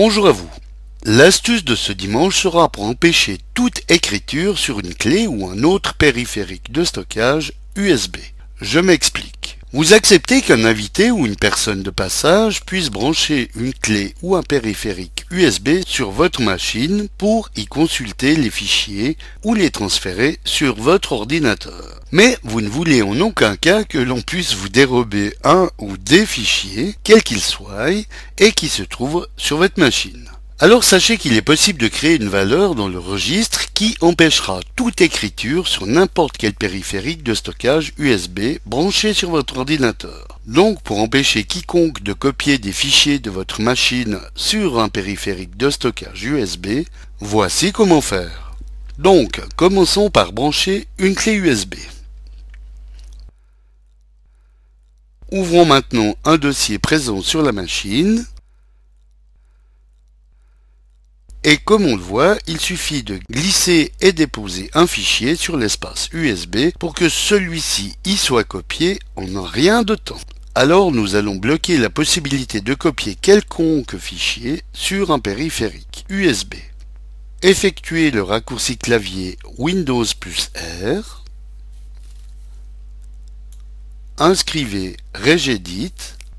Bonjour à vous. L'astuce de ce dimanche sera pour empêcher toute écriture sur une clé ou un autre périphérique de stockage USB. Je m'explique. Vous acceptez qu'un invité ou une personne de passage puisse brancher une clé ou un périphérique USB sur votre machine pour y consulter les fichiers ou les transférer sur votre ordinateur. Mais vous ne voulez en aucun cas que l'on puisse vous dérober un ou des fichiers, quels qu'ils soient, et qui se trouvent sur votre machine. Alors sachez qu'il est possible de créer une valeur dans le registre qui empêchera toute écriture sur n'importe quel périphérique de stockage USB branché sur votre ordinateur. Donc pour empêcher quiconque de copier des fichiers de votre machine sur un périphérique de stockage USB, voici comment faire. Donc commençons par brancher une clé USB. Ouvrons maintenant un dossier présent sur la machine Et comme on le voit, il suffit de glisser et déposer un fichier sur l'espace USB pour que celui-ci y soit copié en rien de temps. Alors nous allons bloquer la possibilité de copier quelconque fichier sur un périphérique USB. Effectuez le raccourci clavier Windows plus R. Inscrivez Regedit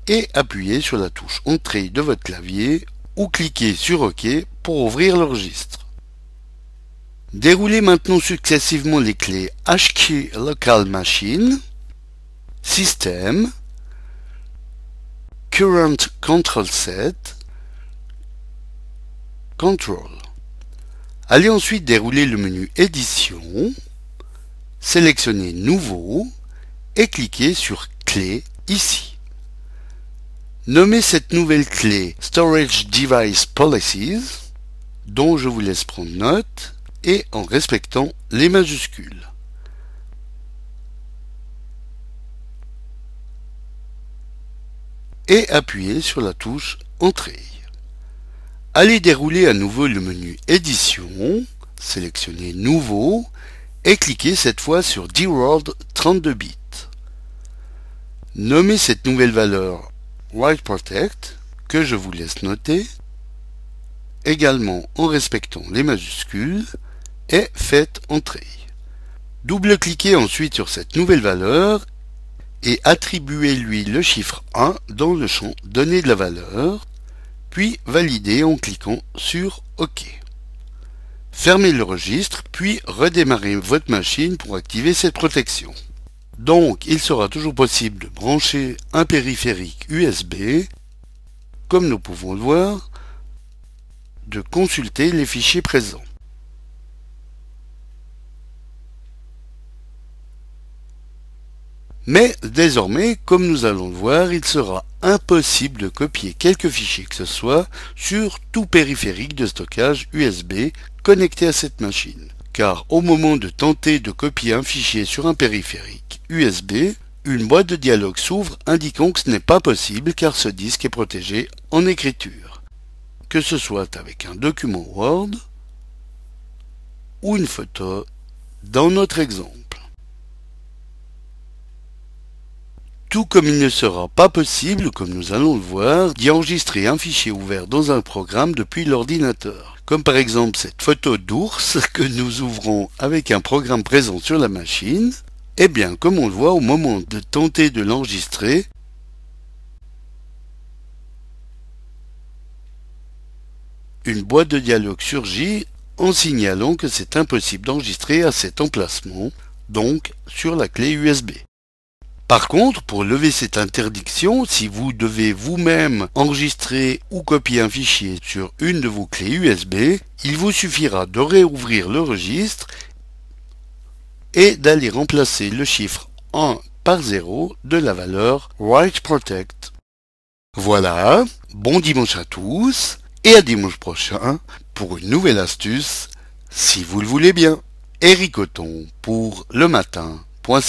et appuyez sur la touche Entrée de votre clavier ou cliquez sur OK pour ouvrir le registre. Déroulez maintenant successivement les clés HKey Local Machine, System, Current Control Set, Control. Allez ensuite dérouler le menu Édition, sélectionnez Nouveau et cliquez sur Clé ici. Nommez cette nouvelle clé Storage Device Policies dont je vous laisse prendre note et en respectant les majuscules. Et appuyez sur la touche Entrée. Allez dérouler à nouveau le menu Édition, sélectionnez Nouveau et cliquez cette fois sur D-World 32 bits. Nommez cette nouvelle valeur Write Protect que je vous laisse noter également en respectant les majuscules, et faites entrer. Double-cliquez ensuite sur cette nouvelle valeur et attribuez-lui le chiffre 1 dans le champ Données de la valeur, puis validez en cliquant sur OK. Fermez le registre, puis redémarrez votre machine pour activer cette protection. Donc, il sera toujours possible de brancher un périphérique USB, comme nous pouvons le voir, de consulter les fichiers présents. Mais désormais, comme nous allons le voir, il sera impossible de copier quelque fichier que ce soit sur tout périphérique de stockage USB connecté à cette machine. Car au moment de tenter de copier un fichier sur un périphérique USB, une boîte de dialogue s'ouvre indiquant que ce n'est pas possible car ce disque est protégé en écriture que ce soit avec un document Word ou une photo dans notre exemple. Tout comme il ne sera pas possible, comme nous allons le voir, d'y enregistrer un fichier ouvert dans un programme depuis l'ordinateur. Comme par exemple cette photo d'ours que nous ouvrons avec un programme présent sur la machine. Eh bien, comme on le voit au moment de tenter de l'enregistrer, une boîte de dialogue surgit en signalant que c'est impossible d'enregistrer à cet emplacement, donc sur la clé USB. Par contre, pour lever cette interdiction, si vous devez vous-même enregistrer ou copier un fichier sur une de vos clés USB, il vous suffira de réouvrir le registre et d'aller remplacer le chiffre 1 par 0 de la valeur Write Protect. Voilà, bon dimanche à tous et à dimanche prochain pour une nouvelle astuce, si vous le voulez bien. Pour